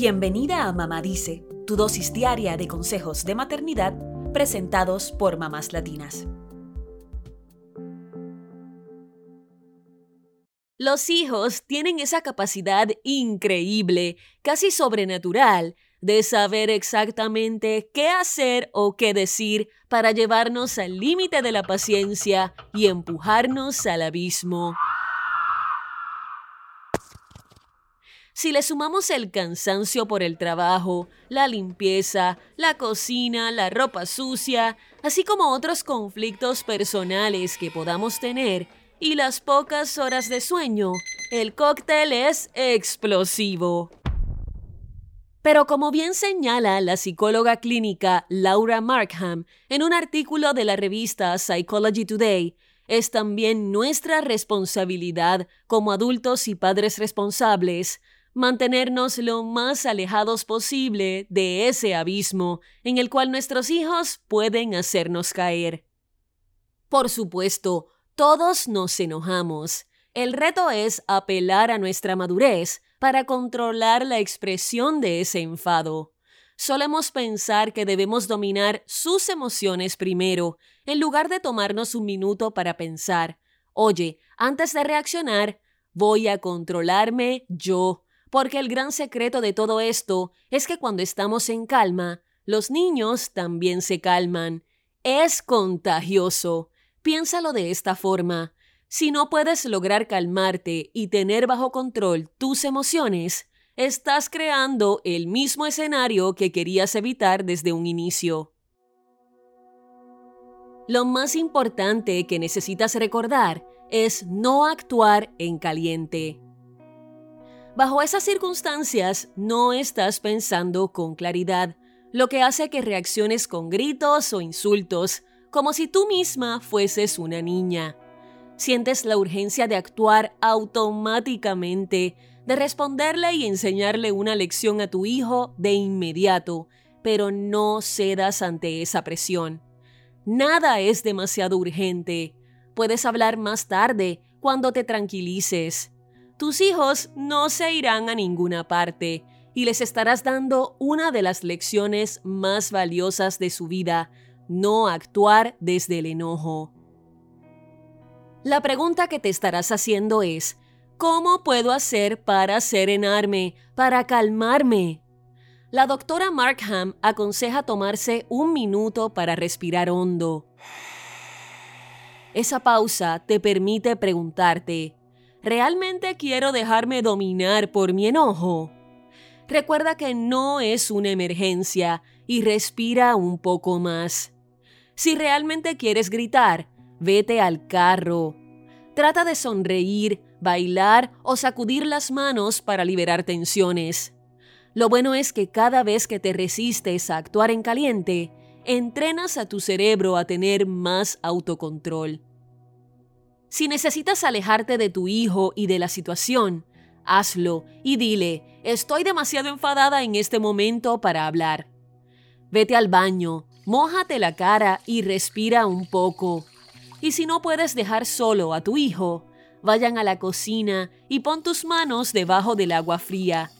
Bienvenida a Mamá Dice, tu dosis diaria de consejos de maternidad presentados por mamás latinas. Los hijos tienen esa capacidad increíble, casi sobrenatural, de saber exactamente qué hacer o qué decir para llevarnos al límite de la paciencia y empujarnos al abismo. Si le sumamos el cansancio por el trabajo, la limpieza, la cocina, la ropa sucia, así como otros conflictos personales que podamos tener, y las pocas horas de sueño, el cóctel es explosivo. Pero como bien señala la psicóloga clínica Laura Markham en un artículo de la revista Psychology Today, es también nuestra responsabilidad como adultos y padres responsables mantenernos lo más alejados posible de ese abismo en el cual nuestros hijos pueden hacernos caer. Por supuesto, todos nos enojamos. El reto es apelar a nuestra madurez para controlar la expresión de ese enfado. Solemos pensar que debemos dominar sus emociones primero, en lugar de tomarnos un minuto para pensar, oye, antes de reaccionar, voy a controlarme yo porque el gran secreto de todo esto es que cuando estamos en calma, los niños también se calman. Es contagioso. Piénsalo de esta forma. Si no puedes lograr calmarte y tener bajo control tus emociones, estás creando el mismo escenario que querías evitar desde un inicio. Lo más importante que necesitas recordar es no actuar en caliente. Bajo esas circunstancias no estás pensando con claridad, lo que hace que reacciones con gritos o insultos, como si tú misma fueses una niña. Sientes la urgencia de actuar automáticamente, de responderle y enseñarle una lección a tu hijo de inmediato, pero no cedas ante esa presión. Nada es demasiado urgente. Puedes hablar más tarde, cuando te tranquilices tus hijos no se irán a ninguna parte y les estarás dando una de las lecciones más valiosas de su vida, no actuar desde el enojo. La pregunta que te estarás haciendo es, ¿cómo puedo hacer para serenarme, para calmarme? La doctora Markham aconseja tomarse un minuto para respirar hondo. Esa pausa te permite preguntarte, ¿Realmente quiero dejarme dominar por mi enojo? Recuerda que no es una emergencia y respira un poco más. Si realmente quieres gritar, vete al carro. Trata de sonreír, bailar o sacudir las manos para liberar tensiones. Lo bueno es que cada vez que te resistes a actuar en caliente, entrenas a tu cerebro a tener más autocontrol. Si necesitas alejarte de tu hijo y de la situación, hazlo y dile, estoy demasiado enfadada en este momento para hablar. Vete al baño, mójate la cara y respira un poco. Y si no puedes dejar solo a tu hijo, vayan a la cocina y pon tus manos debajo del agua fría.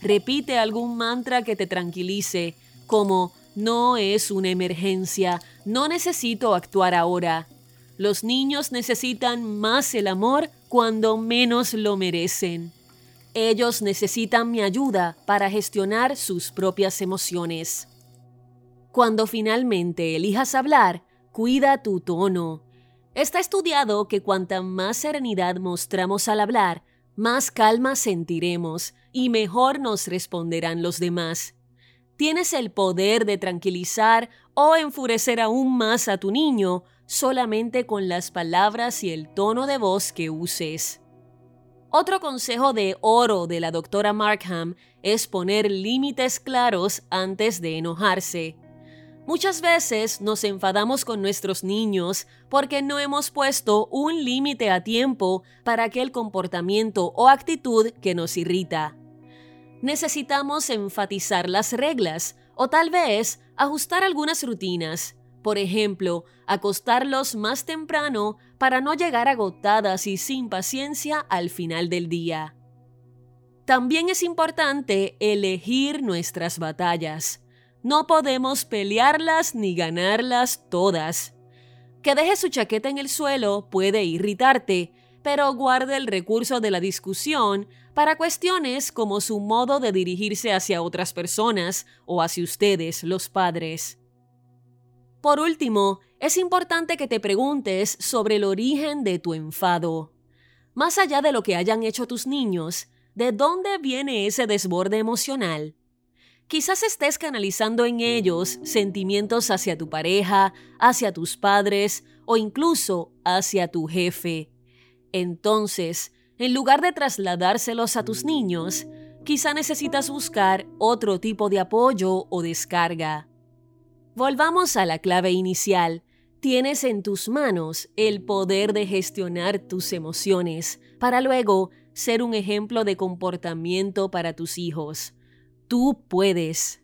Repite algún mantra que te tranquilice, como no es una emergencia, no necesito actuar ahora. Los niños necesitan más el amor cuando menos lo merecen. Ellos necesitan mi ayuda para gestionar sus propias emociones. Cuando finalmente elijas hablar, cuida tu tono. Está estudiado que cuanta más serenidad mostramos al hablar, más calma sentiremos y mejor nos responderán los demás. Tienes el poder de tranquilizar o enfurecer aún más a tu niño solamente con las palabras y el tono de voz que uses. Otro consejo de oro de la doctora Markham es poner límites claros antes de enojarse. Muchas veces nos enfadamos con nuestros niños porque no hemos puesto un límite a tiempo para aquel comportamiento o actitud que nos irrita. Necesitamos enfatizar las reglas o tal vez ajustar algunas rutinas por ejemplo, acostarlos más temprano para no llegar agotadas y sin paciencia al final del día. También es importante elegir nuestras batallas. No podemos pelearlas ni ganarlas todas. Que deje su chaqueta en el suelo puede irritarte, pero guarde el recurso de la discusión para cuestiones como su modo de dirigirse hacia otras personas o hacia ustedes, los padres. Por último, es importante que te preguntes sobre el origen de tu enfado. Más allá de lo que hayan hecho tus niños, ¿de dónde viene ese desborde emocional? Quizás estés canalizando en ellos sentimientos hacia tu pareja, hacia tus padres o incluso hacia tu jefe. Entonces, en lugar de trasladárselos a tus niños, quizá necesitas buscar otro tipo de apoyo o descarga. Volvamos a la clave inicial. Tienes en tus manos el poder de gestionar tus emociones para luego ser un ejemplo de comportamiento para tus hijos. Tú puedes.